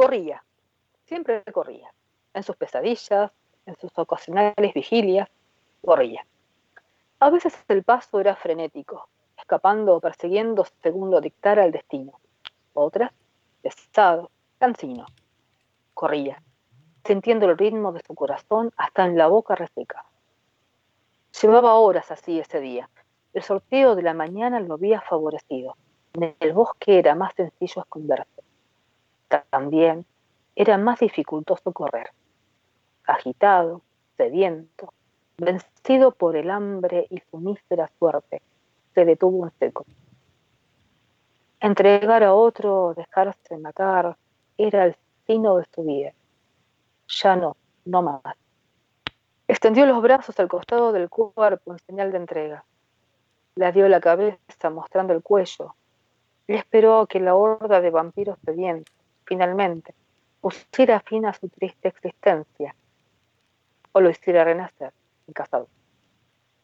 corría, siempre corría, en sus pesadillas, en sus ocasionales vigilias, corría. A veces el paso era frenético, escapando o persiguiendo según lo dictara el destino. Otras, pesado, cansino. Corría, sintiendo el ritmo de su corazón hasta en la boca reseca. Llevaba horas así ese día. El sorteo de la mañana lo había favorecido. En el bosque era más sencillo esconderse. También era más dificultoso correr. Agitado, sediento, vencido por el hambre y su mísera suerte, se detuvo en seco. Entregar a otro, dejarse matar, era el sino de su vida. Ya no, no más. Extendió los brazos al costado del cuerpo en señal de entrega. Le dio la cabeza mostrando el cuello. Le esperó que la horda de vampiros sedientos, finalmente, pusiera fin a su triste existencia o lo hiciera renacer, casado.